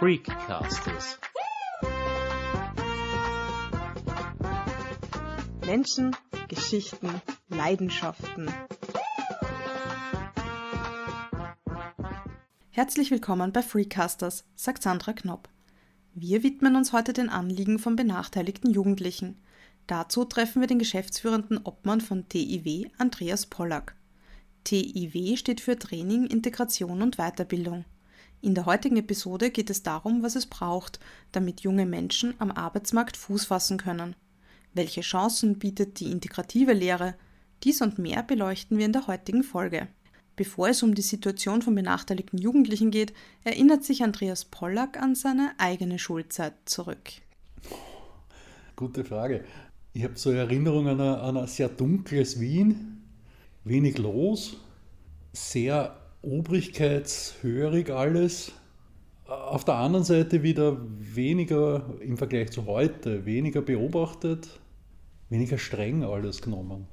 Freakcasters. Menschen, Geschichten, Leidenschaften. Herzlich willkommen bei Freecasters, sagt Sandra Knopp. Wir widmen uns heute den Anliegen von benachteiligten Jugendlichen. Dazu treffen wir den geschäftsführenden Obmann von TIW, Andreas Pollack. TIW steht für Training, Integration und Weiterbildung. In der heutigen Episode geht es darum, was es braucht, damit junge Menschen am Arbeitsmarkt Fuß fassen können. Welche Chancen bietet die integrative Lehre? Dies und mehr beleuchten wir in der heutigen Folge. Bevor es um die Situation von benachteiligten Jugendlichen geht, erinnert sich Andreas Pollack an seine eigene Schulzeit zurück. Gute Frage. Ich habe so Erinnerungen an ein, sehr dunkles Wien, wenig los, sehr obrigkeitshörig alles. Auf der anderen Seite wieder weniger im Vergleich zu heute, weniger beobachtet, weniger streng alles genommen.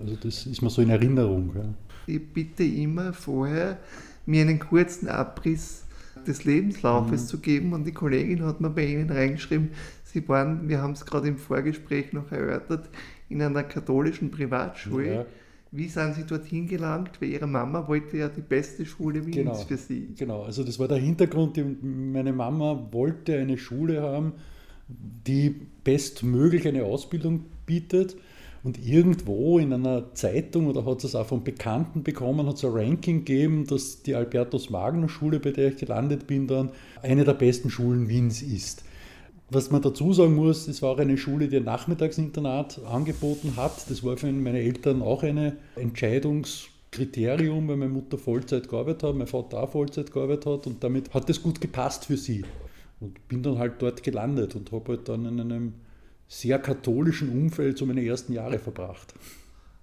Also das ist mir so in Erinnerung. Ja. Ich bitte immer vorher, mir einen kurzen Abriss des Lebenslaufes mhm. zu geben und die Kollegin hat mir bei Ihnen reingeschrieben, Sie waren, wir haben es gerade im Vorgespräch noch erörtert, in einer katholischen Privatschule. Ja wie sind Sie dorthin gelangt? Weil Ihre Mama wollte ja die beste Schule Wiens genau, für Sie. Genau, also das war der Hintergrund. Meine Mama wollte eine Schule haben, die bestmöglich eine Ausbildung bietet. Und irgendwo in einer Zeitung oder hat es auch von Bekannten bekommen, hat es ein Ranking gegeben, dass die Albertus Magner Schule, bei der ich gelandet bin, dann eine der besten Schulen Wiens ist. Was man dazu sagen muss, es war auch eine Schule, die ein Nachmittagsinternat angeboten hat. Das war für meine Eltern auch ein Entscheidungskriterium, weil meine Mutter Vollzeit gearbeitet hat, mein Vater auch Vollzeit gearbeitet hat und damit hat das gut gepasst für sie. Und bin dann halt dort gelandet und habe halt dann in einem sehr katholischen Umfeld so meine ersten Jahre verbracht.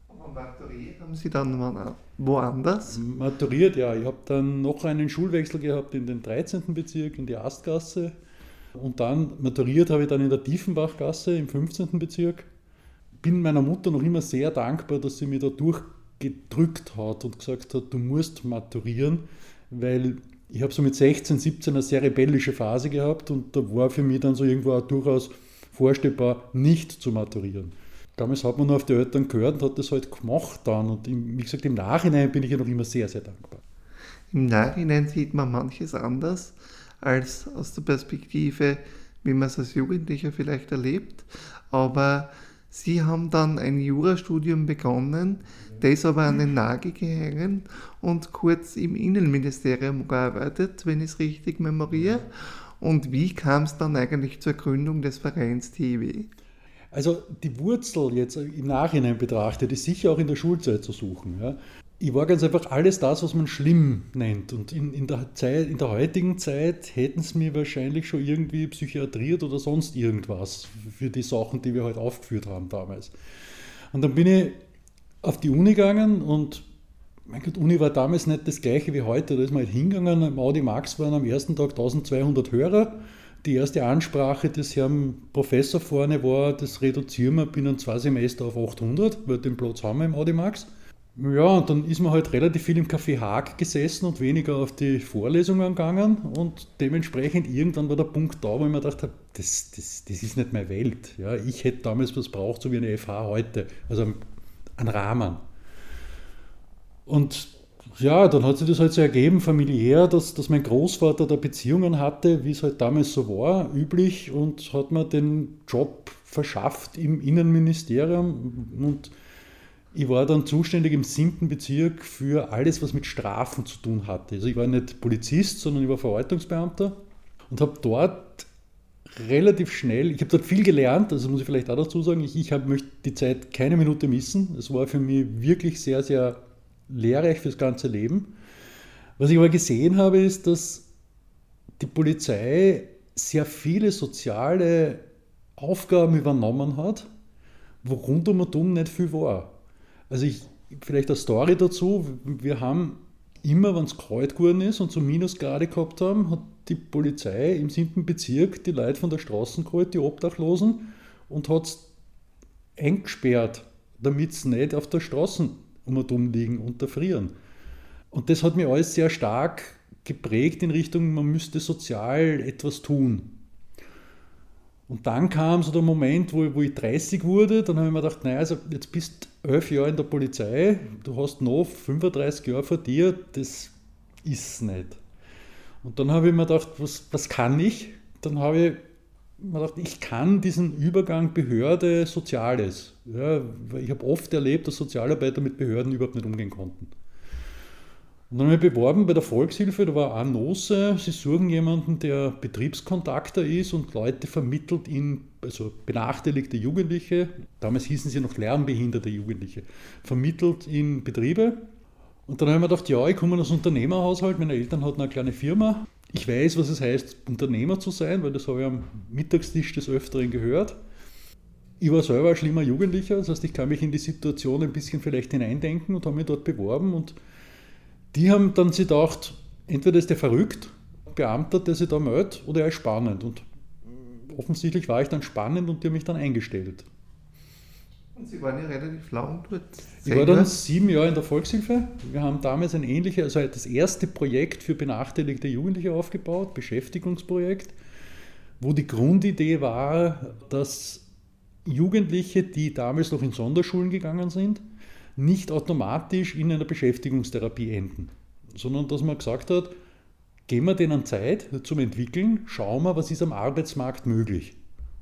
Und maturiert haben Sie dann woanders? Maturiert, ja. Ich habe dann noch einen Schulwechsel gehabt in den 13. Bezirk, in die Astgasse und dann maturiert habe ich dann in der Tiefenbachgasse im 15. Bezirk. Bin meiner Mutter noch immer sehr dankbar, dass sie mir da durchgedrückt hat und gesagt hat, du musst maturieren, weil ich habe so mit 16, 17 eine sehr rebellische Phase gehabt und da war für mich dann so irgendwo auch durchaus vorstellbar, nicht zu maturieren. Damals hat man nur auf die Eltern gehört und hat das halt gemacht dann. Und wie gesagt, im Nachhinein bin ich ja noch immer sehr, sehr dankbar. Im Nachhinein sieht man manches anders als aus der Perspektive, wie man es als Jugendlicher vielleicht erlebt. Aber sie haben dann ein Jurastudium begonnen, das aber an den Nagel gehängt und kurz im Innenministerium gearbeitet, wenn ich es richtig memoriere. Und wie kam es dann eigentlich zur Gründung des Vereins TW? Also die Wurzel jetzt im Nachhinein betrachtet ist sicher auch in der Schulzeit zu suchen. Ja ich war ganz einfach alles das, was man schlimm nennt. Und in, in, der, Zeit, in der heutigen Zeit hätten es mir wahrscheinlich schon irgendwie psychiatriert oder sonst irgendwas für die Sachen, die wir heute halt aufgeführt haben damals. Und dann bin ich auf die Uni gegangen und mein Gott, Uni war damals nicht das gleiche wie heute. Da ist man halt hingegangen, im Audi Max waren am ersten Tag 1200 Hörer. Die erste Ansprache des Herrn Professor vorne war, das reduzieren wir binnen zwei Semester auf 800, weil den Platz haben wir im Audi Max. Ja, und dann ist man halt relativ viel im Café Haag gesessen und weniger auf die Vorlesungen gegangen und dementsprechend irgendwann war der Punkt da, wo ich mir gedacht habe, das, das, das ist nicht meine Welt. Ja, ich hätte damals was braucht, so wie eine FH heute, also einen Rahmen. Und ja, dann hat sich das halt so ergeben, familiär, dass, dass mein Großvater da Beziehungen hatte, wie es halt damals so war, üblich und hat mir den Job verschafft im Innenministerium und ich war dann zuständig im siebten Bezirk für alles, was mit Strafen zu tun hatte. Also ich war nicht Polizist, sondern ich war Verwaltungsbeamter und habe dort relativ schnell, ich habe dort viel gelernt, also muss ich vielleicht auch dazu sagen, ich, ich hab, möchte die Zeit keine Minute missen. Es war für mich wirklich sehr, sehr lehrreich fürs ganze Leben. Was ich aber gesehen habe, ist, dass die Polizei sehr viele soziale Aufgaben übernommen hat, wo rundum und um nicht viel war. Also ich, vielleicht eine Story dazu. Wir haben immer, wenn es kalt geworden ist und so Minusgrade gehabt haben, hat die Polizei im siebten Bezirk die Leute von der Straße geholt, die Obdachlosen, und hat es eingesperrt, damit sie nicht auf der Straße um liegen und erfrieren. Und das hat mich alles sehr stark geprägt in Richtung, man müsste sozial etwas tun. Und dann kam so der Moment, wo, wo ich 30 wurde, dann habe ich mir gedacht, naja, also jetzt bist du elf Jahre in der Polizei, du hast noch 35 Jahre vor dir, das ist nicht. Und dann habe ich mir gedacht, was, was kann ich? Dann habe ich mir gedacht, ich kann diesen Übergang Behörde Soziales. Ja, ich habe oft erlebt, dass Sozialarbeiter mit Behörden überhaupt nicht umgehen konnten. Und dann habe ich beworben bei der Volkshilfe, da war auch Nose, sie suchen jemanden, der Betriebskontakter ist und Leute vermittelt in, also benachteiligte Jugendliche, damals hießen sie noch lernbehinderte Jugendliche, vermittelt in Betriebe. Und dann habe ich mir gedacht, ja, ich komme aus Unternehmerhaushalt, meine Eltern hatten eine kleine Firma. Ich weiß, was es heißt, Unternehmer zu sein, weil das habe ich am Mittagstisch des Öfteren gehört. Ich war selber ein schlimmer Jugendlicher, das heißt, ich kann mich in die Situation ein bisschen vielleicht hineindenken und habe mich dort beworben und die haben dann sich gedacht, entweder ist der verrückt, Beamter, der sich da meldet, oder er ist spannend. Und offensichtlich war ich dann spannend und die haben mich dann eingestellt. Und Sie waren ja relativ lang dort. Ich war dann sieben Jahre in der Volkshilfe. Wir haben damals ein ähnliches, also das erste Projekt für benachteiligte Jugendliche aufgebaut, Beschäftigungsprojekt, wo die Grundidee war, dass Jugendliche, die damals noch in Sonderschulen gegangen sind, nicht automatisch in einer Beschäftigungstherapie enden, sondern dass man gesagt hat, geben wir denen Zeit zum Entwickeln, schauen wir, was ist am Arbeitsmarkt möglich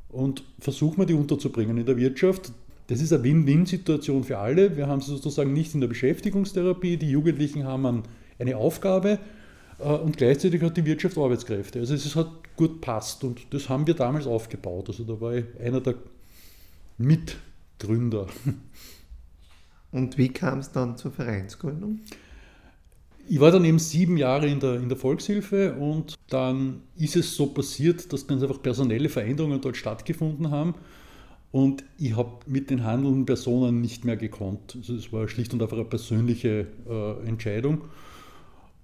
und versuchen wir die unterzubringen in der Wirtschaft. Das ist eine Win-Win-Situation für alle. Wir haben sie sozusagen nicht in der Beschäftigungstherapie, die Jugendlichen haben eine Aufgabe äh, und gleichzeitig hat die Wirtschaft Arbeitskräfte. Also es hat gut passt und das haben wir damals aufgebaut. Also da war ich einer der Mitgründer. Und wie kam es dann zur Vereinsgründung? Ich war dann eben sieben Jahre in der, in der Volkshilfe und dann ist es so passiert, dass ganz einfach personelle Veränderungen dort stattgefunden haben. Und ich habe mit den handelnden Personen nicht mehr gekonnt. Also es war schlicht und einfach eine persönliche äh, Entscheidung.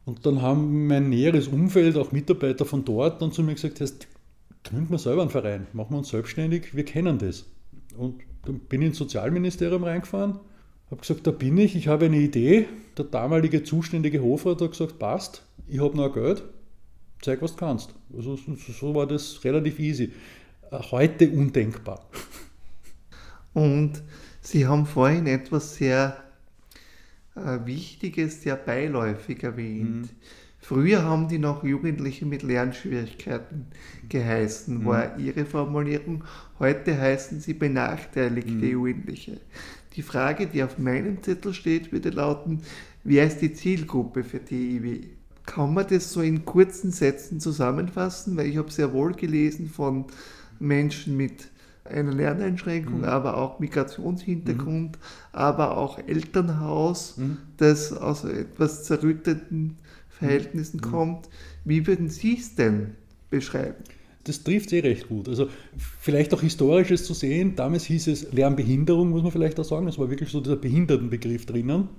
Und dann haben mein näheres Umfeld, auch Mitarbeiter von dort, dann zu mir gesagt, hast, gründen wir selber einen Verein, machen wir uns selbstständig, wir kennen das. Und dann bin ich ins Sozialministerium reingefahren habe gesagt, da bin ich, ich habe eine Idee. Der damalige zuständige Hofrat hat gesagt, passt, ich habe noch Geld, zeig, was du kannst. Also so war das relativ easy. Äh, heute undenkbar. Und Sie haben vorhin etwas sehr äh, Wichtiges, sehr beiläufig erwähnt. Mhm. Früher haben die noch Jugendliche mit Lernschwierigkeiten geheißen, war mhm. ihre Formulierung. Heute heißen sie benachteiligte mhm. Jugendliche. Die Frage, die auf meinem Zettel steht, würde lauten, wer ist die Zielgruppe für DIW? Kann man das so in kurzen Sätzen zusammenfassen? Weil ich habe sehr wohl gelesen von Menschen mit einer Lerneinschränkung, mhm. aber auch Migrationshintergrund, mhm. aber auch Elternhaus, mhm. das aus etwas zerrütteten Verhältnissen mhm. kommt. Wie würden Sie es denn beschreiben? Das trifft eh recht gut. Also vielleicht auch historisches zu sehen, damals hieß es Lernbehinderung, muss man vielleicht auch sagen, es war wirklich so dieser Behindertenbegriff drinnen.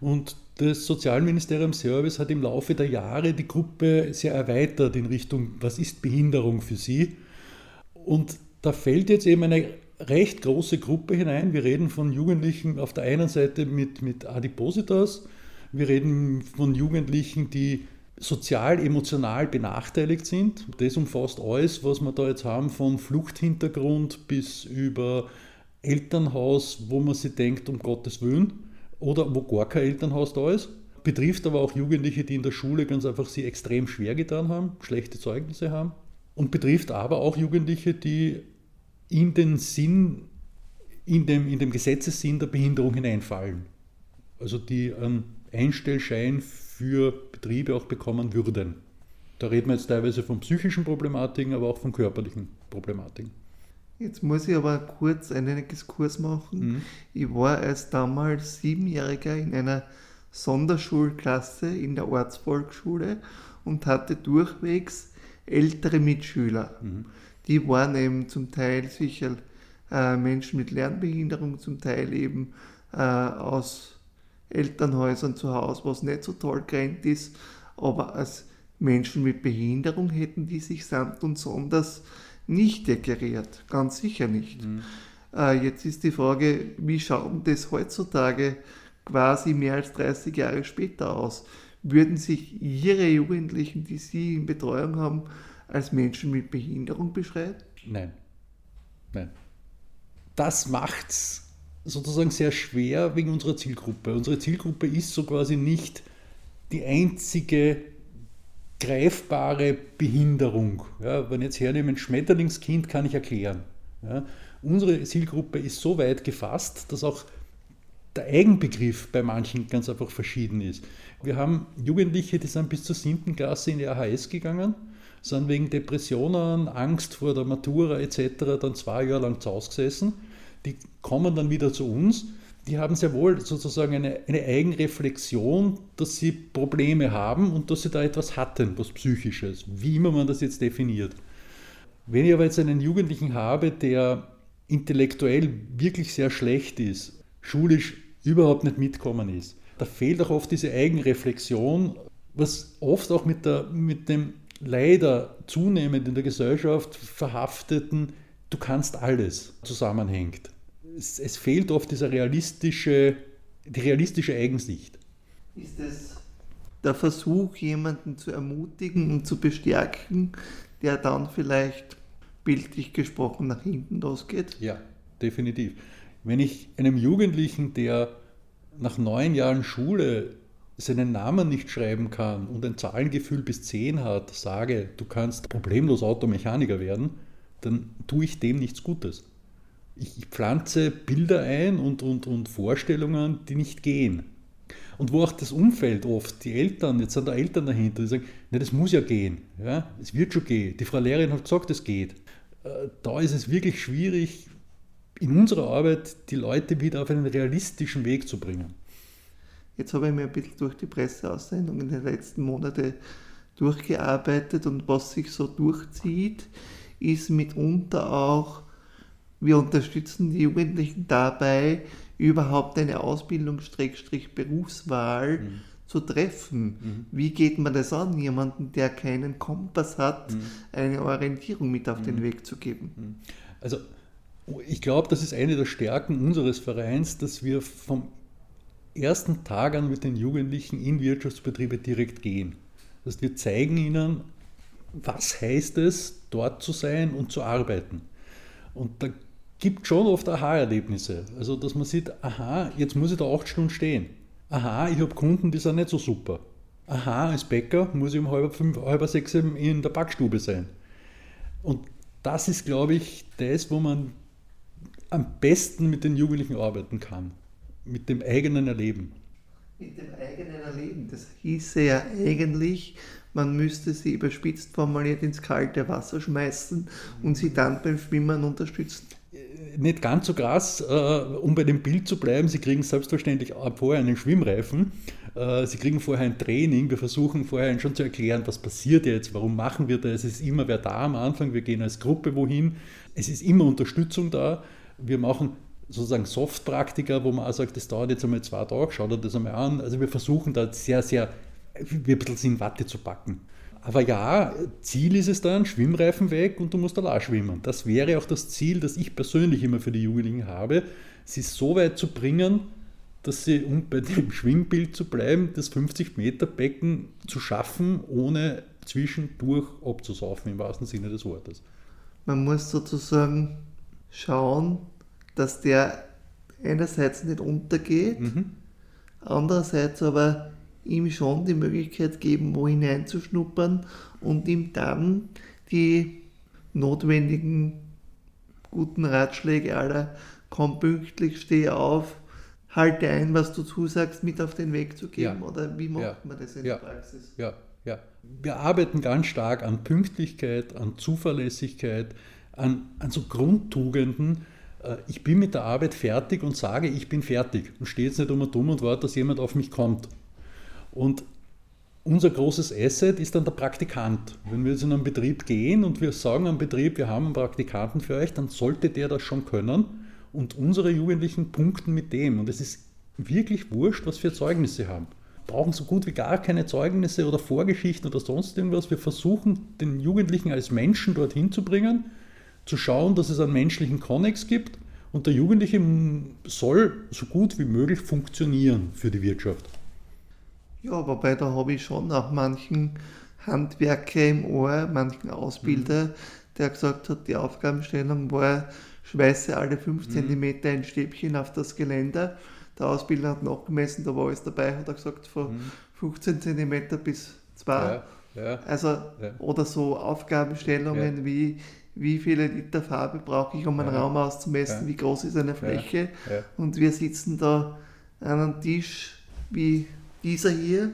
Und das Sozialministerium Service hat im Laufe der Jahre die Gruppe sehr erweitert in Richtung, was ist Behinderung für sie? Und da fällt jetzt eben eine recht große Gruppe hinein. Wir reden von Jugendlichen auf der einen Seite mit, mit Adipositas, wir reden von Jugendlichen, die sozial, emotional benachteiligt sind. Das umfasst alles, was wir da jetzt haben, von Fluchthintergrund bis über Elternhaus, wo man sich denkt, um Gottes Willen, oder wo gar kein Elternhaus da ist. Betrifft aber auch Jugendliche, die in der Schule ganz einfach sie extrem schwer getan haben, schlechte Zeugnisse haben. Und betrifft aber auch Jugendliche, die in den Sinn, in dem, in dem Gesetzessinn der Behinderung hineinfallen. Also die einen Einstellschein für Betriebe auch bekommen würden. Da reden wir jetzt teilweise von psychischen Problematiken, aber auch von körperlichen Problematiken. Jetzt muss ich aber kurz einen Exkurs machen. Mhm. Ich war als damals Siebenjähriger in einer Sonderschulklasse in der Ortsvolksschule und hatte durchwegs ältere Mitschüler. Mhm. Die waren eben zum Teil sicher äh, Menschen mit Lernbehinderung, zum Teil eben äh, aus Elternhäusern zu Hause, was nicht so toll gerannt ist, aber als Menschen mit Behinderung hätten die sich samt und sonders nicht deklariert, ganz sicher nicht. Mhm. Äh, jetzt ist die Frage, wie schaut das heutzutage quasi mehr als 30 Jahre später aus? Würden sich Ihre Jugendlichen, die Sie in Betreuung haben, als Menschen mit Behinderung beschreiben? Nein. Nein. Das macht es sozusagen sehr schwer wegen unserer Zielgruppe. Unsere Zielgruppe ist so quasi nicht die einzige greifbare Behinderung. Ja, wenn ich jetzt hernehme, ein Schmetterlingskind kann ich erklären. Ja, unsere Zielgruppe ist so weit gefasst, dass auch der Eigenbegriff bei manchen ganz einfach verschieden ist. Wir haben Jugendliche, die sind bis zur 7. Klasse in die AHS gegangen, sind wegen Depressionen, Angst vor der Matura etc. dann zwei Jahre lang zu Hause gesessen. Die kommen dann wieder zu uns. Die haben sehr wohl sozusagen eine, eine Eigenreflexion, dass sie Probleme haben und dass sie da etwas hatten, was Psychisches, wie immer man das jetzt definiert. Wenn ich aber jetzt einen Jugendlichen habe, der intellektuell wirklich sehr schlecht ist, schulisch überhaupt nicht mitkommen ist. Da fehlt auch oft diese Eigenreflexion, was oft auch mit, der, mit dem leider zunehmend in der Gesellschaft verhafteten Du kannst alles zusammenhängt. Es, es fehlt oft dieser realistische, die realistische Eigensicht. Ist es der Versuch, jemanden zu ermutigen und zu bestärken, der dann vielleicht bildlich gesprochen nach hinten losgeht? Ja, definitiv. Wenn ich einem Jugendlichen, der nach neun Jahren Schule seinen Namen nicht schreiben kann und ein Zahlengefühl bis zehn hat, sage, du kannst problemlos Automechaniker werden, dann tue ich dem nichts Gutes. Ich, pflanze Bilder ein und, und, und Vorstellungen, die nicht gehen. Und wo auch das Umfeld oft, die Eltern, jetzt sind da Eltern dahinter, die sagen, ne, das muss ja gehen, ja, es wird schon gehen. Die Frau Lehrerin hat gesagt, es geht. Äh, da ist es wirklich schwierig, in unserer Arbeit die Leute wieder auf einen realistischen Weg zu bringen. Jetzt habe ich mir ein bisschen durch die Presseaussendungen in den letzten Monaten durchgearbeitet und was sich so durchzieht, ist mitunter auch, wir unterstützen die Jugendlichen dabei, überhaupt eine Ausbildung-Berufswahl mhm. zu treffen. Mhm. Wie geht man das an, jemanden, der keinen Kompass hat, mhm. eine Orientierung mit auf den mhm. Weg zu geben? Mhm. Also ich glaube, das ist eine der Stärken unseres Vereins, dass wir vom ersten Tag an mit den Jugendlichen in Wirtschaftsbetriebe direkt gehen. Das heißt, wir zeigen ihnen, was heißt es, dort zu sein und zu arbeiten. Und da gibt schon oft Aha-Erlebnisse. Also, dass man sieht, aha, jetzt muss ich da acht Stunden stehen. Aha, ich habe Kunden, die sind nicht so super. Aha, als Bäcker muss ich um halb, fünf, halb sechs in der Backstube sein. Und das ist, glaube ich, das, wo man am besten mit den Jugendlichen arbeiten kann, mit dem eigenen Erleben. Mit dem eigenen Erleben. Das hieße ja eigentlich, man müsste sie überspitzt formuliert ins kalte Wasser schmeißen und sie dann beim Schwimmen unterstützen. Nicht ganz so krass, äh, um bei dem Bild zu bleiben, Sie kriegen selbstverständlich vorher einen Schwimmreifen, äh, Sie kriegen vorher ein Training, wir versuchen vorher schon zu erklären, was passiert jetzt, warum machen wir das, es ist immer wer da am Anfang, wir gehen als Gruppe wohin, es ist immer Unterstützung da, wir machen sozusagen Soft-Praktika, wo man auch sagt, das dauert jetzt einmal zwei Tage, schaut euch das einmal an. Also wir versuchen da sehr, sehr, wie ein bisschen in Watte zu packen. Aber ja, Ziel ist es dann, Schwimmreifen weg und du musst allein schwimmen. Das wäre auch das Ziel, das ich persönlich immer für die Jugendlichen habe, sie so weit zu bringen, dass sie, um bei dem Schwimmbild zu bleiben, das 50-Meter-Becken zu schaffen, ohne zwischendurch abzusaufen, im wahrsten Sinne des Wortes. Man muss sozusagen schauen, dass der einerseits nicht untergeht, mhm. andererseits aber ihm schon die Möglichkeit geben, wo hineinzuschnuppern und ihm dann die notwendigen guten Ratschläge aller komm pünktlich, steh auf, halte ein, was du zusagst, mit auf den Weg zu geben? Ja. Oder wie macht ja. man das in ja. der Praxis? Ja, ja. Wir arbeiten ganz stark an Pünktlichkeit, an Zuverlässigkeit, an, an so Grundtugenden. Äh, ich bin mit der Arbeit fertig und sage, ich bin fertig und stehe jetzt nicht um und dumm und warte, dass jemand auf mich kommt. Und unser großes Asset ist dann der Praktikant. Wenn wir jetzt in einen Betrieb gehen und wir sagen am Betrieb, wir haben einen Praktikanten für euch, dann sollte der das schon können und unsere Jugendlichen punkten mit dem. Und es ist wirklich wurscht, was für Zeugnisse haben. Wir brauchen so gut wie gar keine Zeugnisse oder Vorgeschichten oder sonst irgendwas. Wir versuchen, den Jugendlichen als Menschen dorthin zu bringen, zu schauen, dass es einen menschlichen Konnex gibt und der Jugendliche soll so gut wie möglich funktionieren für die Wirtschaft. Ja, wobei da habe ich schon auch manchen Handwerker im Ohr, manchen Ausbilder, mhm. der gesagt hat, die Aufgabenstellung war, schweiße alle 5 mhm. cm ein Stäbchen auf das Geländer. Der Ausbilder hat nachgemessen, da war alles dabei, hat er gesagt, von mhm. 15 cm bis 2. Ja, ja, also, ja. oder so Aufgabenstellungen wie, wie viele Liter Farbe brauche ich, um einen Raum auszumessen, wie groß ist eine Fläche. Und wir sitzen da an einem Tisch wie dieser hier,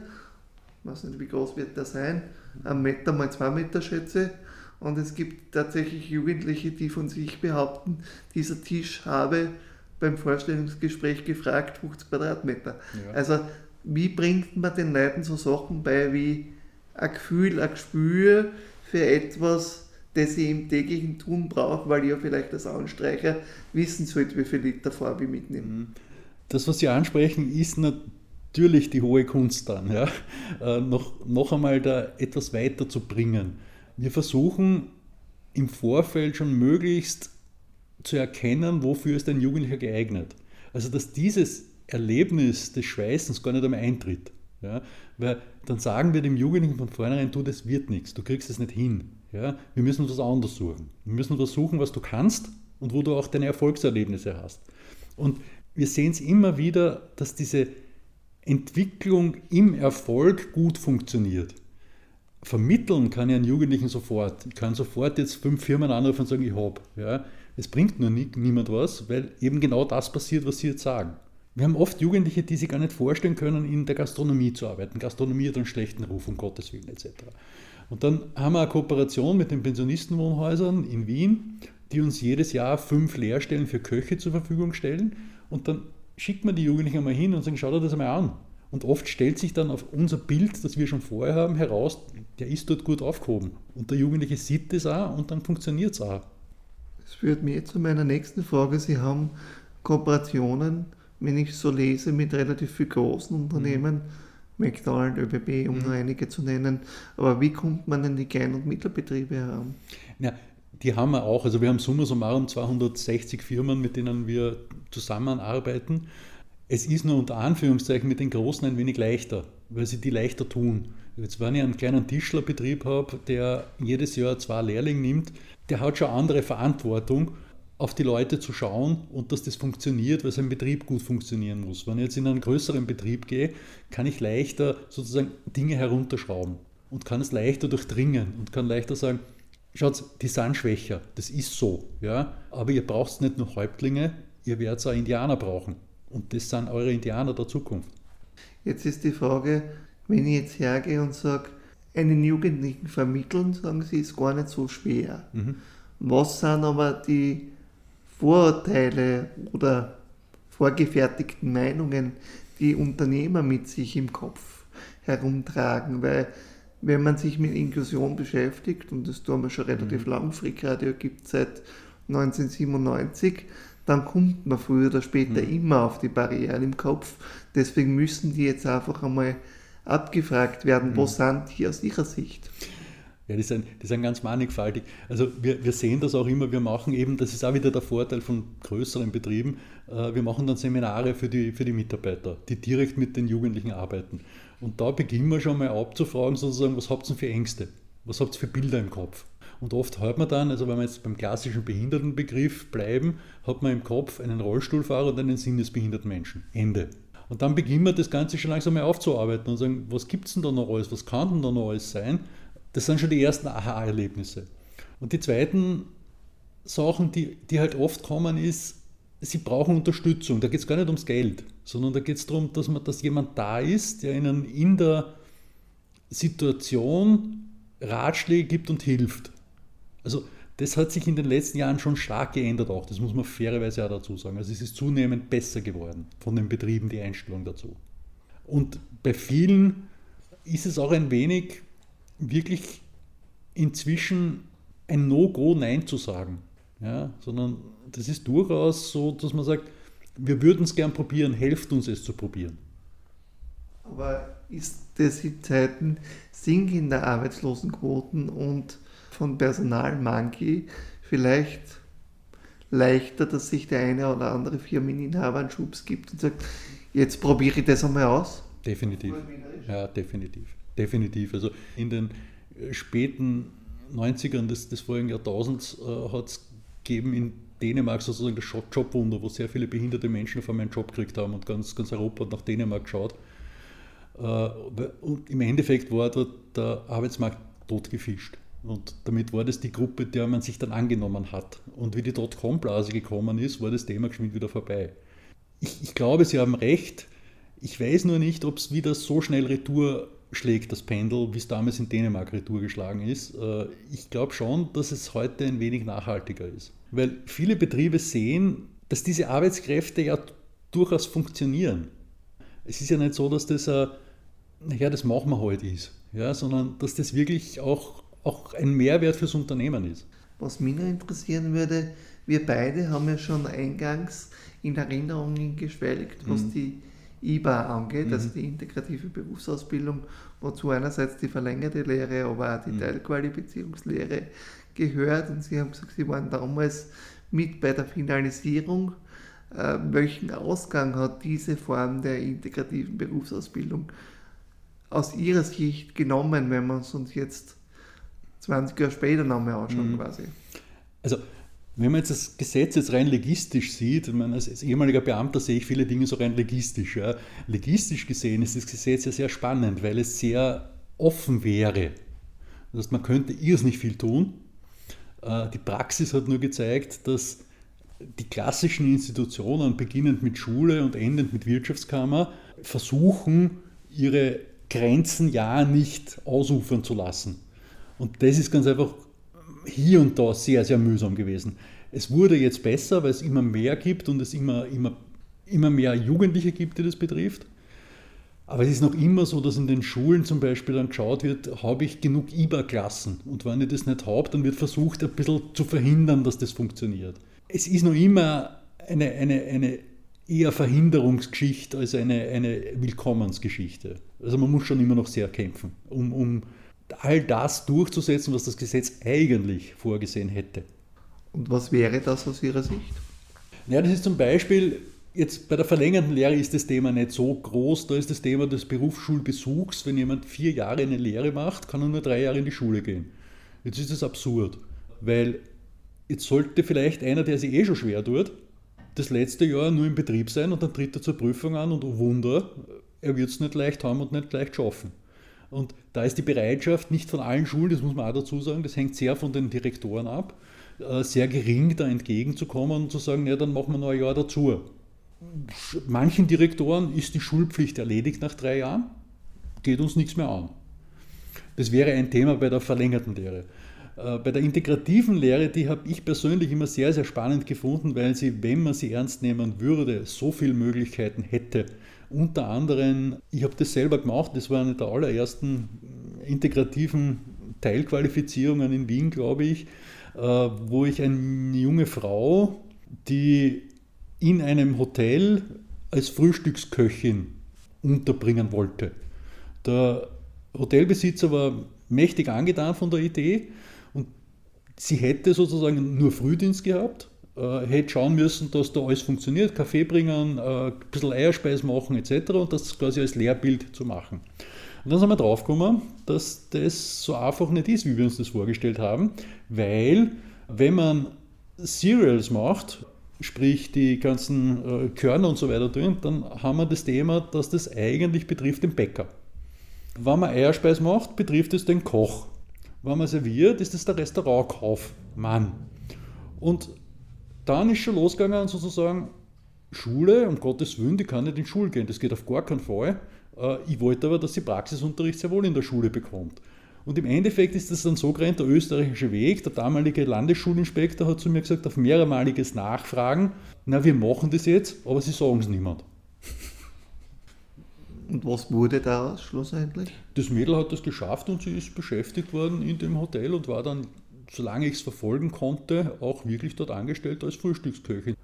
ich weiß nicht, wie groß wird der sein, ein Meter mal zwei Meter schätze. Und es gibt tatsächlich Jugendliche, die von sich behaupten, dieser Tisch habe beim Vorstellungsgespräch gefragt, 50 Quadratmeter. Ja. Also wie bringt man den Leuten so Sachen bei wie ein Gefühl, ein Gespür für etwas, das ich im täglichen Tun brauche, weil ich ja vielleicht als Anstreicher wissen sollte, wie viel Liter Farbe ich mitnehme. Mhm. Das, was Sie ansprechen, ist natürlich die hohe Kunst dann, ja? Äh, noch, noch einmal da etwas weiter zu bringen. Wir versuchen im Vorfeld schon möglichst zu erkennen, wofür ist ein Jugendlicher geeignet. Also dass dieses Erlebnis des Schweißens gar nicht einmal eintritt. Ja? Weil dann sagen wir dem Jugendlichen von vornherein, du, das wird nichts, du kriegst es nicht hin. Ja? Wir müssen was anderes suchen. Wir müssen versuchen, was du kannst und wo du auch deine Erfolgserlebnisse hast. Und wir sehen es immer wieder, dass diese Entwicklung im Erfolg gut funktioniert. Vermitteln kann ich einen Jugendlichen sofort. Ich kann sofort jetzt fünf Firmen anrufen und sagen, ich habe. Ja. Es bringt nur nie, niemand was, weil eben genau das passiert, was Sie jetzt sagen. Wir haben oft Jugendliche, die sich gar nicht vorstellen können, in der Gastronomie zu arbeiten. Gastronomie hat einen schlechten Ruf, um Gottes Willen etc. Und dann haben wir eine Kooperation mit den Pensionistenwohnhäusern in Wien, die uns jedes Jahr fünf Lehrstellen für Köche zur Verfügung stellen. Und dann schickt man die Jugendlichen einmal hin und sagt, schau dir das einmal an. Und oft stellt sich dann auf unser Bild, das wir schon vorher haben, heraus, der ist dort gut aufgehoben. Und der Jugendliche sieht das auch und dann funktioniert es auch. Das führt mich zu meiner nächsten Frage. Sie haben Kooperationen, wenn ich so lese, mit relativ viel großen Unternehmen, mhm. McDonald's, ÖBB, um mhm. nur einige zu nennen. Aber wie kommt man an die Klein- und Mittelbetriebe heran? Ja, die haben wir auch. Also wir haben summa summarum 260 Firmen, mit denen wir zusammenarbeiten. Es ist nur unter Anführungszeichen mit den Großen ein wenig leichter, weil sie die leichter tun. Jetzt, wenn ich einen kleinen Tischlerbetrieb habe, der jedes Jahr zwei Lehrlinge nimmt, der hat schon andere Verantwortung, auf die Leute zu schauen und dass das funktioniert, weil sein Betrieb gut funktionieren muss. Wenn ich jetzt in einen größeren Betrieb gehe, kann ich leichter sozusagen Dinge herunterschrauben und kann es leichter durchdringen und kann leichter sagen, Schaut, die sind schwächer, das ist so, ja. Aber ihr braucht nicht nur Häuptlinge, ihr werdet auch Indianer brauchen. Und das sind eure Indianer der Zukunft. Jetzt ist die Frage, wenn ich jetzt hergehe und sage, einen Jugendlichen vermitteln, sagen Sie, ist gar nicht so schwer. Mhm. Was sind aber die Vorurteile oder vorgefertigten Meinungen, die Unternehmer mit sich im Kopf herumtragen? Weil wenn man sich mit Inklusion beschäftigt, und das tun wir schon relativ mhm. lang, Freakradio gibt es seit 1997, dann kommt man früher oder später mhm. immer auf die Barrieren im Kopf. Deswegen müssen die jetzt einfach einmal abgefragt werden, mhm. wo sind die aus ihrer Sicht? Ja, die sind, die sind ganz mannigfaltig. Also wir, wir sehen das auch immer, wir machen eben, das ist auch wieder der Vorteil von größeren Betrieben, äh, wir machen dann Seminare für die, für die Mitarbeiter, die direkt mit den Jugendlichen arbeiten. Und da beginnen wir schon mal abzufragen, sozusagen, was habt ihr für Ängste? Was habt ihr für Bilder im Kopf? Und oft hört man dann, also wenn wir jetzt beim klassischen Behindertenbegriff bleiben, hat man im Kopf einen Rollstuhlfahrer und einen sinnesbehinderten Menschen. Ende. Und dann beginnen wir das Ganze schon langsam mal aufzuarbeiten und sagen, was gibt es denn da noch alles, was kann denn da noch alles sein? Das sind schon die ersten Aha-Erlebnisse. Und die zweiten Sachen, die, die halt oft kommen, ist, sie brauchen Unterstützung. Da geht es gar nicht ums Geld, sondern da geht es darum, dass, man, dass jemand da ist, der ihnen in der Situation Ratschläge gibt und hilft. Also das hat sich in den letzten Jahren schon stark geändert auch. Das muss man fairerweise auch dazu sagen. Also es ist zunehmend besser geworden von den Betrieben, die Einstellung dazu. Und bei vielen ist es auch ein wenig wirklich inzwischen ein No-Go Nein zu sagen. Ja, sondern das ist durchaus so, dass man sagt, wir würden es gern probieren, helft uns es zu probieren. Aber ist das in Zeiten sinkender Arbeitslosenquoten und von Personalmangel vielleicht leichter, dass sich der eine oder andere Firmeninhaber einen Schubs gibt und sagt, jetzt probiere ich das einmal aus? definitiv. Ja, definitiv. Definitiv. Also in den äh, späten 90ern des, des vorigen Jahrtausends äh, hat es gegeben in Dänemark sozusagen das Jobwunder, wo sehr viele behinderte Menschen auf einmal einen Job gekriegt haben und ganz, ganz Europa nach Dänemark geschaut. Äh, und im Endeffekt war dort der Arbeitsmarkt totgefischt. Und damit war das die Gruppe, der man sich dann angenommen hat. Und wie die Dotcom-Blase gekommen ist, war das Thema geschwind wieder vorbei. Ich, ich glaube, Sie haben recht. Ich weiß nur nicht, ob es wieder so schnell retour schlägt, das Pendel, wie es damals in Dänemark retour geschlagen ist. Äh, ich glaube schon, dass es heute ein wenig nachhaltiger ist. Weil viele Betriebe sehen, dass diese Arbeitskräfte ja durchaus funktionieren. Es ist ja nicht so, dass das ein, naja, das machen wir heute halt ist, ja, sondern dass das wirklich auch, auch ein Mehrwert fürs Unternehmen ist. Was mich noch interessieren würde, wir beide haben ja schon eingangs in Erinnerungen geschwelgt, was mhm. die IBA angeht, mhm. also die integrative Berufsausbildung, wozu einerseits die verlängerte Lehre, aber auch die mhm. Teilqualifizierungslehre gehört. Und Sie haben gesagt, Sie waren damals mit bei der Finalisierung. Äh, welchen Ausgang hat diese Form der integrativen Berufsausbildung aus Ihrer Sicht genommen, wenn wir es uns jetzt 20 Jahre später nochmal anschauen mhm. quasi? Also wenn man jetzt das Gesetz jetzt rein legistisch sieht, meine, als, ehemaliger Beamter sehe ich viele Dinge so rein legistisch. Ja. Legistisch gesehen ist das Gesetz ja sehr spannend, weil es sehr offen wäre. Das heißt, man könnte irrsinnig viel tun. Äh, die Praxis hat nur gezeigt, dass die klassischen Institutionen, beginnend mit Schule und endend mit Wirtschaftskammer, versuchen, ihre Grenzen ja nicht ausufern zu lassen. Und das ist ganz einfach hier und da sehr, sehr mühsam gewesen. Es wurde jetzt besser, weil es immer mehr gibt und es immer, immer, immer mehr Jugendliche gibt, die das betrifft. Aber es ist noch immer so, dass in den Schulen zum Beispiel dann geschaut wird, habe ich genug IBA-Klassen? Und wenn ich das nicht habe, dann wird versucht, ein bisschen zu verhindern, dass das funktioniert. Es ist noch immer eine, eine, eine eher Verhinderungsgeschichte als eine, eine Willkommensgeschichte. Also man muss schon immer noch sehr kämpfen, um, um all das durchzusetzen, was das Gesetz eigentlich vorgesehen hätte. Und was wäre das aus Ihrer Sicht? Ja, das ist zum Beispiel, jetzt bei der verlängerten Lehre ist das Thema nicht so groß, da ist das Thema des Berufsschulbesuchs. Wenn jemand vier Jahre eine Lehre macht, kann er nur drei Jahre in die Schule gehen. Jetzt ist das absurd, weil jetzt sollte vielleicht einer, der sich eh schon schwer tut, das letzte Jahr nur im Betrieb sein und dann tritt er zur Prüfung an und oh Wunder, er wird es nicht leicht haben und nicht leicht schaffen. Und da ist die Bereitschaft nicht von allen Schulen, das muss man auch dazu sagen, das hängt sehr von den Direktoren ab, äh, sehr gering da entgegenzukommen und zu sagen, ja, dann machen wir noch ein Jahr dazu. Manchen Direktoren ist die Schulpflicht erledigt nach drei Jahren, geht uns nichts mehr an. Das wäre ein Thema bei der verlängerten Lehre. Äh, bei der integrativen Lehre, die habe ich persönlich immer sehr, sehr spannend gefunden, weil sie, wenn man sie ernst nehmen würde, so viele Möglichkeiten hätte, unter anderem, ich habe das selber gemacht, das war eine der allerersten integrativen Teilqualifizierungen in Wien, glaube ich, äh, wo ich eine junge Frau, die in einem Hotel als Frühstücksköchin unterbringen wollte. Der Hotelbesitzer war mächtig angetan von der Idee und sie hätte sozusagen nur Frühdienst gehabt äh, hätte schauen müssen, dass da alles funktioniert, Kaffee bringen, äh, ein bisschen Eierspeis machen etc. und das quasi als Lehrbild zu machen. Und dann sind wir draufgekommen, dass das so einfach nicht ist, wie wir uns das vorgestellt haben, weil wenn man Cereals macht, sprich die ganzen äh, Körner und so weiter drin, dann haben wir das Thema, dass das eigentlich betrifft den Bäcker. Wenn man Eierspeis macht, betrifft es den Koch. Wenn man serviert, ist es der Restaurantkaufmann. Und dann ist schon losgegangen sozusagen, Schule, um Gottes Willen, die kann nicht in Schule gehen, das geht auf gar keinen Fall. Äh, ich wollte aber, dass sie Praxisunterricht sehr wohl in der Schule bekommt. Und im Endeffekt ist das dann so gerannt, der österreichische Weg. Der damalige Landesschulinspektor hat zu mir gesagt, auf mehrmaliges Nachfragen, na, wir machen das jetzt, aber sie sagen es niemand. Und was wurde daraus schlussendlich? Das Mädel hat das geschafft und sie ist beschäftigt worden in dem Hotel und war dann solange ich es verfolgen konnte, auch wirklich dort angestellt als Frühstücksköchin.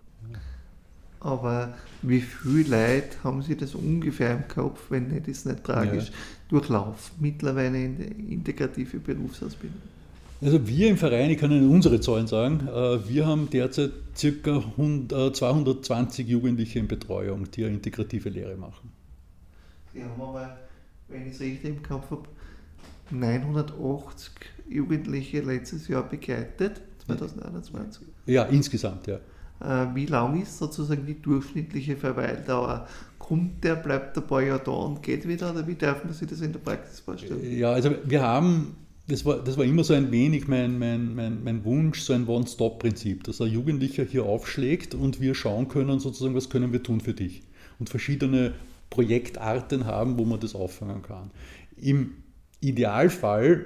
Aber wie viel Leid haben Sie das ungefähr im Kopf, wenn nicht, ist nicht tragisch, ja. durchlaufen mittlerweile in die integrative Berufsausbildung? Also wir im Verein, ich kann Ihnen unsere Zahlen sagen, äh, wir haben derzeit ca. 220 Jugendliche in Betreuung, die eine integrative Lehre machen. Die haben aber, wenn ich es richtig im Kopf habe, 980 Jugendliche letztes Jahr begleitet, 2021. Ja, insgesamt, ja. Äh, wie lang ist sozusagen die durchschnittliche Verweildauer? Kommt der, bleibt ein paar Jahre da und geht wieder oder wie darf man sich das in der Praxis vorstellen? Ja, also wir haben, das war, das war immer so ein wenig mein, mein, mein, mein Wunsch, so ein One-Stop-Prinzip, dass ein Jugendlicher hier aufschlägt und wir schauen können, sozusagen, was können wir tun für dich. Und verschiedene Projektarten haben, wo man das auffangen kann. Im Idealfall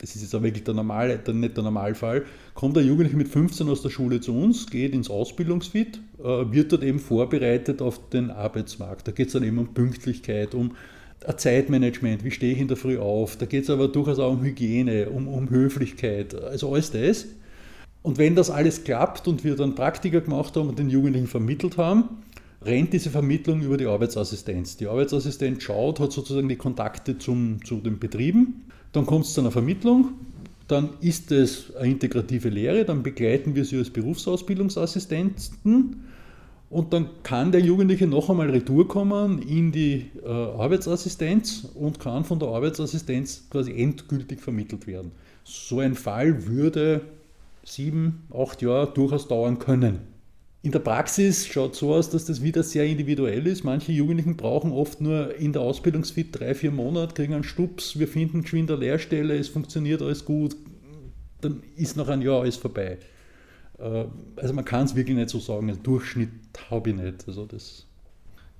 das ist jetzt auch wirklich der normale, der, nicht der Normalfall, kommt der Jugendliche mit 15 aus der Schule zu uns, geht ins Ausbildungsfit, äh, wird dort eben vorbereitet auf den Arbeitsmarkt. Da geht es dann eben um Pünktlichkeit, um Zeitmanagement, wie stehe ich in der Früh auf. Da geht es aber durchaus auch um Hygiene, um, um Höflichkeit, also alles das. Und wenn das alles klappt und wir dann Praktika gemacht haben und den Jugendlichen vermittelt haben, rennt diese Vermittlung über die Arbeitsassistenz. Die Arbeitsassistenz schaut, hat sozusagen die Kontakte zum, zu den Betrieben dann kommt es zu einer Vermittlung, dann ist es eine integrative Lehre, dann begleiten wir sie als Berufsausbildungsassistenten und dann kann der Jugendliche noch einmal retour kommen in die äh, Arbeitsassistenz und kann von der Arbeitsassistenz quasi endgültig vermittelt werden. So ein Fall würde sieben, acht Jahre durchaus dauern können. In der Praxis schaut es so aus, dass das wieder sehr individuell ist. Manche Jugendlichen brauchen oft nur in der Ausbildungsfit drei, vier Monate, kriegen einen Stups, wir finden geschwind eine Lehrstelle, es funktioniert alles gut, dann ist nach einem Jahr alles vorbei. Äh, also man kann es wirklich nicht so sagen, einen Durchschnitt habe ich nicht. Also das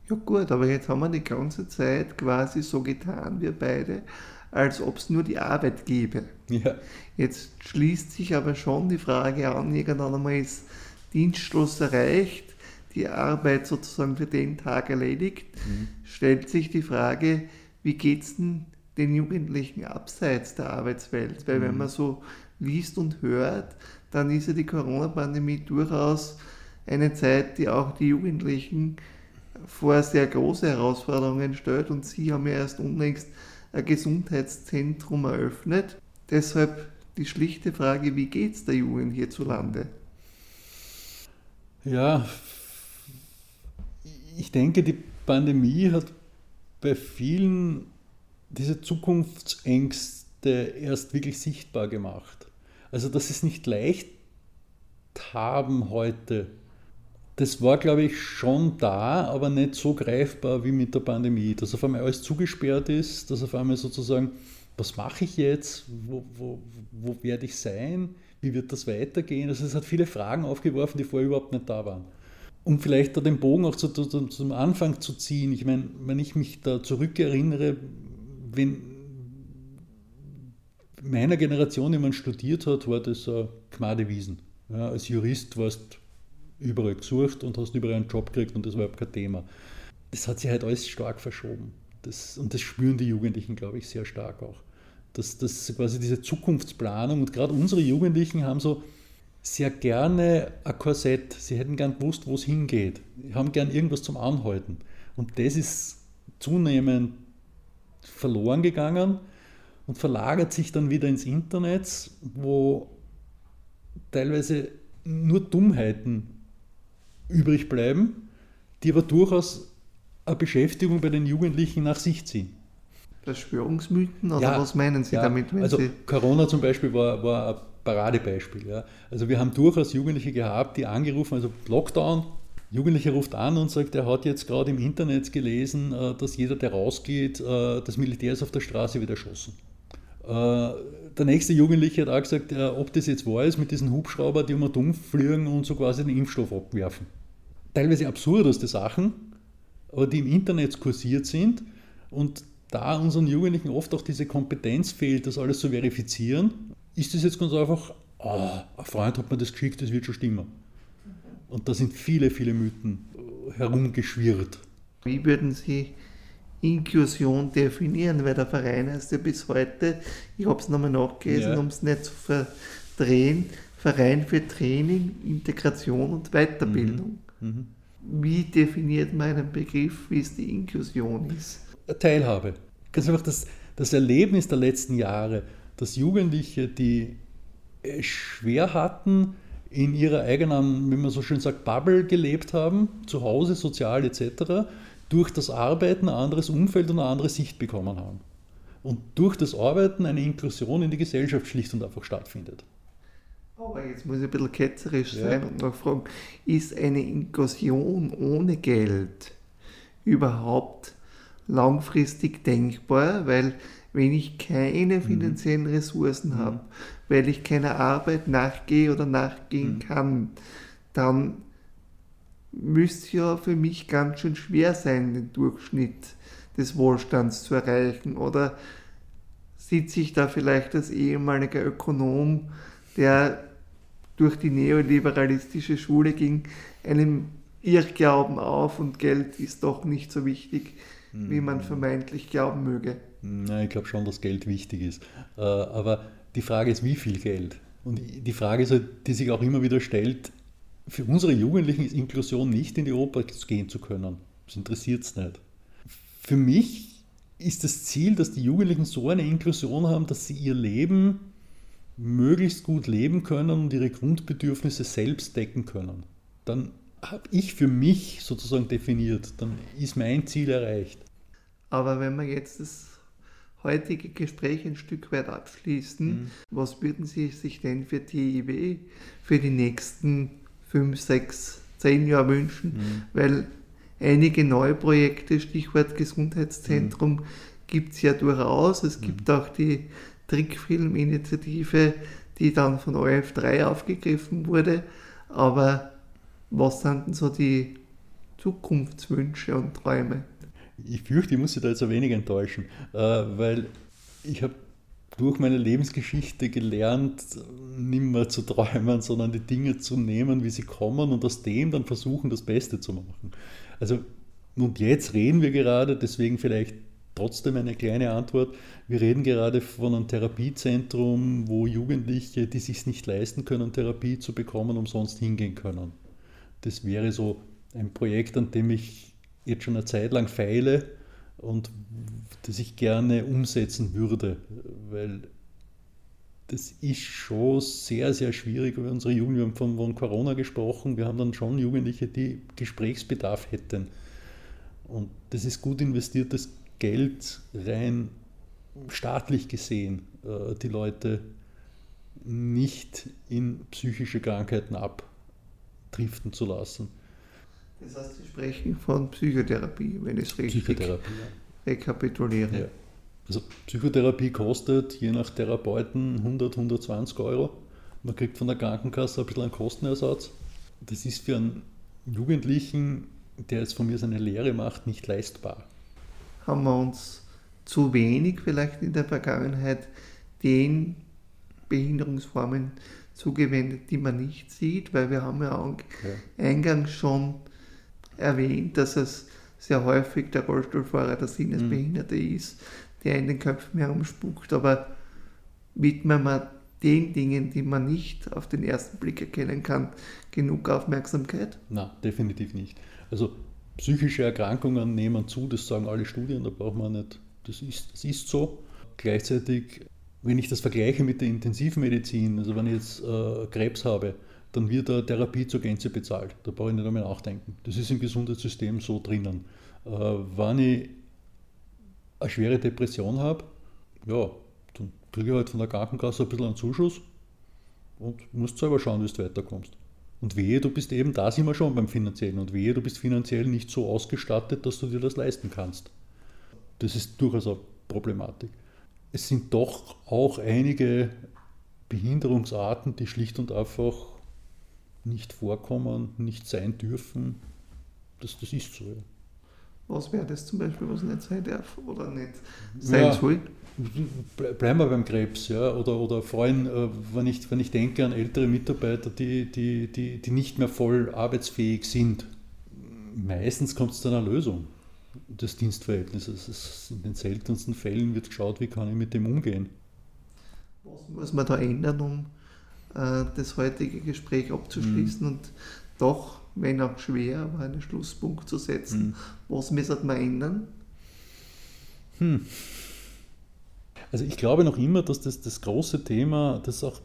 ja gut, aber jetzt haben wir die ganze Zeit quasi so getan, wir beide, als ob es nur die Arbeit gäbe. Ja. Jetzt schließt sich aber schon die Frage an, irgendwann einmal ist Dienstschluss erreicht, die Arbeit sozusagen für den Tag erledigt, mhm. stellt sich die Frage, wie geht es denn den Jugendlichen abseits der Arbeitswelt? Weil mhm. wenn man so liest und hört, dann ist ja die Corona-Pandemie durchaus eine Zeit, die auch die Jugendlichen vor sehr große Herausforderungen stellt und Sie haben ja erst unlängst ein Gesundheitszentrum eröffnet. Deshalb die schlichte Frage, wie geht es der Jugend hierzulande? Ja, ich denke, die Pandemie hat bei vielen diese Zukunftsängste erst wirklich sichtbar gemacht. Also, dass sie es nicht leicht haben heute, das war, glaube ich, schon da, aber nicht so greifbar wie mit der Pandemie. Dass auf einmal alles zugesperrt ist, dass auf einmal sozusagen, was mache ich jetzt, wo, wo, wo werde ich sein, wie wird das weitergehen? Also es hat viele Fragen aufgeworfen, die vorher überhaupt nicht da waren. Um vielleicht da den Bogen auch zu, zu, zum Anfang zu ziehen, ich meine, wenn ich mich da zurückerinnere, wenn meiner Generation jemand studiert hat, war das äh, Gmadewiesen. Ja, als Jurist warst überall gesucht und hast überall einen Job gekriegt und das war überhaupt kein Thema. Das hat sich halt alles stark verschoben. Das, und das spüren die Jugendlichen, glaube ich, sehr stark auch dass das quasi diese Zukunftsplanung und gerade unsere Jugendlichen haben so sehr gerne ein Korsett. Sie hätten gern gewusst, wo es hingeht. Sie haben gern irgendwas zum Anhalten. Und das ist zunehmend verloren gegangen und verlagert sich dann wieder ins Internet, wo teilweise nur Dummheiten übrig bleiben, die aber durchaus eine Beschäftigung bei den Jugendlichen nach sich ziehen. Verschwörungsmythen oder ja, was meinen Sie ja, damit? also Sie Corona zum Beispiel war, war ein Paradebeispiel. Ja. Also wir haben durchaus Jugendliche gehabt, die angerufen, also Lockdown, Jugendlicher ruft an und sagt, er hat jetzt gerade im Internet gelesen, äh, dass jeder, der rausgeht, äh, das Militär ist auf der Straße wieder erschossen. Äh, der nächste Jugendliche hat auch gesagt, ob das jetzt wahr ist mit diesen Hubschrauber, die um den Dumpf fliegen und so quasi den Impfstoff abwerfen. Teilweise absurdeste Sachen, aber die im Internet kursiert sind und da unseren Jugendlichen oft auch diese Kompetenz fehlt, das alles zu verifizieren, ist es jetzt ganz einfach, oh, ein Freund hat mir das geschickt, das wird schon stimmen. Und da sind viele, viele Mythen herumgeschwirrt. Wie würden Sie Inklusion definieren? Weil der Verein heißt ja bis heute, ich habe es nochmal nachgelesen, ja. um es nicht zu verdrehen, Verein für Training, Integration und Weiterbildung. Mhm. Mhm. Wie definiert man einen Begriff, wie es die Inklusion ist? Teilhabe. Ganz einfach das, das Erlebnis der letzten Jahre, dass Jugendliche, die schwer hatten, in ihrer eigenen, wie man so schön sagt, Bubble gelebt haben, zu Hause, sozial etc., durch das Arbeiten ein anderes Umfeld und eine andere Sicht bekommen haben. Und durch das Arbeiten eine Inklusion in die Gesellschaft schlicht und einfach stattfindet. Aber jetzt muss ich ein bisschen ketzerisch ja. sein und noch fragen, ist eine Inklusion ohne Geld überhaupt langfristig denkbar? Weil wenn ich keine mhm. finanziellen Ressourcen mhm. habe, weil ich keiner Arbeit nachgehe oder nachgehen mhm. kann, dann müsste ja für mich ganz schön schwer sein, den Durchschnitt des Wohlstands zu erreichen. Oder sitze ich da vielleicht als ehemaliger Ökonom, der durch die neoliberalistische Schule ging, einem Irrglauben auf und Geld ist doch nicht so wichtig, wie man vermeintlich glauben möge. Nein, ich glaube schon, dass Geld wichtig ist. Äh, aber die Frage ist, wie viel Geld? Und die Frage ist halt, die sich auch immer wieder stellt, für unsere Jugendlichen ist Inklusion nicht in die Oper gehen zu können. Das interessiert es nicht. Für mich ist das Ziel, dass die Jugendlichen so eine Inklusion haben, dass sie ihr Leben möglichst gut leben können und ihre Grundbedürfnisse selbst decken können. Dann habe ich für mich sozusagen definiert, dann ist mein Ziel erreicht. Aber wenn wir jetzt das heutige Gespräch ein Stück weit abschließen, mhm. was würden Sie sich denn für TIW für die nächsten fünf, sechs, zehn Jahre wünschen? Mhm. Weil einige neue Projekte, Stichwort Gesundheitszentrum, mhm. gibt es ja durchaus. Es gibt mhm. auch die Trickfilminitiative, die dann von OF3 aufgegriffen wurde. Aber was sind denn so die Zukunftswünsche und Träume? Ich fürchte, ich muss Sie da jetzt ein wenig enttäuschen, äh, weil ich habe durch meine Lebensgeschichte gelernt, nimmer zu träumen, sondern die Dinge zu nehmen, wie sie kommen und aus dem dann versuchen, das Beste zu machen. Also, und jetzt reden wir gerade, deswegen vielleicht trotzdem eine kleine Antwort. Wir reden gerade von einem Therapiezentrum, wo Jugendliche, die sich nicht leisten können, Therapie zu bekommen, umsonst hingehen können. Das wäre so ein Projekt, an dem ich jetzt schon eine Zeit lang feile und das ich gerne umsetzen würde, weil das ist schon sehr, sehr schwierig. Unsere Jugend, wir haben von, von Corona gesprochen, wir haben dann schon Jugendliche, die Gesprächsbedarf hätten. Und das ist gut investiertes Geld, rein staatlich gesehen, äh, die Leute nicht in psychische Krankheiten abdriften zu lassen. Das heißt, Sie sprechen von Psychotherapie, wenn ich es richtig Psychotherapie, ja. rekapituliere. Ja. Also Psychotherapie kostet je nach Therapeuten 100, 120 Euro. Man kriegt von der Krankenkasse ein bisschen einen Kostenersatz. Das ist für einen Jugendlichen, der jetzt von mir seine Lehre macht, nicht leistbar. Haben wir uns zu wenig vielleicht in der Vergangenheit den Behinderungsformen zugewendet, die man nicht sieht, weil wir haben ja, ja. eingangs schon erwähnt, dass es sehr häufig der Rollstuhlfahrer der Sinnesbehinderte mhm. ist, der in den Köpfen herumspuckt, aber widmen wir den Dingen, die man nicht auf den ersten Blick erkennen kann, genug Aufmerksamkeit? Na, definitiv nicht. Also psychische Erkrankungen nehmen zu, das sagen alle Studien, da braucht man nicht, das ist, das ist so. Gleichzeitig, wenn ich das vergleiche mit der Intensivmedizin, also wenn ich jetzt äh, Krebs habe, dann wird eine Therapie zur Gänze bezahlt. Da brauche ich nicht einmal nachdenken. Das ist im Gesundheitssystem so drinnen. Äh, wenn ich eine schwere Depression habe, ja, dann kriege ich halt von der Krankenkasse ein bisschen einen Zuschuss und musst selber schauen, wie du weiterkommst. Und wehe, du bist eben, da sind wir schon beim Finanziellen, und wehe, du bist finanziell nicht so ausgestattet, dass du dir das leisten kannst. Das ist durchaus eine Problematik. Es sind doch auch einige Behinderungsarten, die schlicht und einfach nicht vorkommen, nicht sein dürfen. Das, das ist so. Ja. Was wäre das zum Beispiel, was nicht sein darf oder nicht sein ja, soll? Bleiben wir beim Krebs, ja, oder, oder vor allem, äh, wenn ich, wenn ich denke an ältere Mitarbeiter, die, die, die, die nicht mehr voll arbeitsfähig sind. Meistens kommt es zu einer Lösung des Dienstverhältnisses. In den seltensten Fällen wird geschaut, wie kann ich mit dem umgehen. Was muss man da ändern, um äh, das heutige Gespräch abzuschließen mhm. und doch, wenn auch schwer, aber einen Schlusspunkt zu setzen. Mhm. Was müssen wir ändern? Hm. Also ich glaube noch immer, dass das, das große Thema, das auch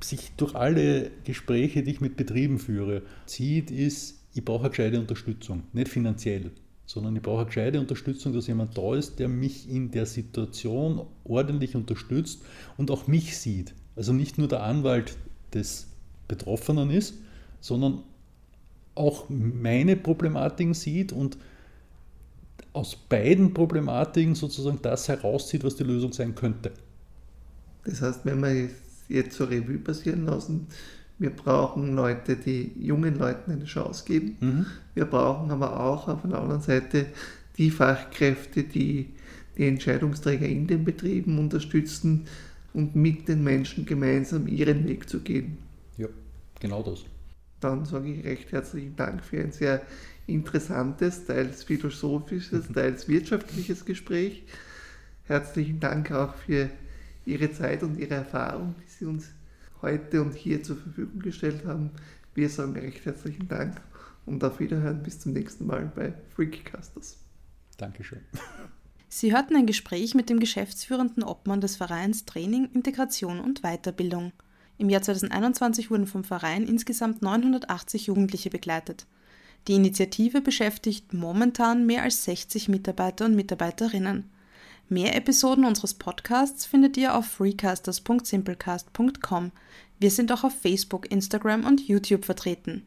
sich durch alle Gespräche, die ich mit Betrieben führe, zieht, ist, ich brauche eine gescheite Unterstützung. Nicht finanziell, sondern ich brauche eine gescheite Unterstützung, dass jemand da ist, der mich in der Situation ordentlich unterstützt und auch mich sieht. Also nicht nur der Anwalt des Betroffenen ist, sondern auch meine Problematiken sieht und aus beiden Problematiken sozusagen das herauszieht, was die Lösung sein könnte. Das heißt, wenn wir jetzt zur Revue passieren lassen, wir brauchen Leute, die jungen Leuten eine Chance geben. Mhm. Wir brauchen aber auch auf der anderen Seite die Fachkräfte, die die Entscheidungsträger in den Betrieben unterstützen und mit den Menschen gemeinsam ihren Weg zu gehen. Ja, genau das. Dann sage ich recht herzlichen Dank für ein sehr interessantes, teils philosophisches, teils wirtschaftliches Gespräch. Herzlichen Dank auch für Ihre Zeit und Ihre Erfahrung, die Sie uns heute und hier zur Verfügung gestellt haben. Wir sagen recht herzlichen Dank und auf Wiederhören bis zum nächsten Mal bei Freakcasters. Dankeschön. Sie hörten ein Gespräch mit dem geschäftsführenden Obmann des Vereins Training, Integration und Weiterbildung. Im Jahr 2021 wurden vom Verein insgesamt 980 Jugendliche begleitet. Die Initiative beschäftigt momentan mehr als 60 Mitarbeiter und Mitarbeiterinnen. Mehr Episoden unseres Podcasts findet ihr auf freecasters.simplecast.com. Wir sind auch auf Facebook, Instagram und YouTube vertreten.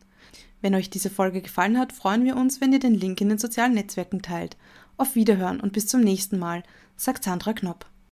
Wenn euch diese Folge gefallen hat, freuen wir uns, wenn ihr den Link in den sozialen Netzwerken teilt. Auf Wiederhören und bis zum nächsten Mal, sagt Sandra Knopp.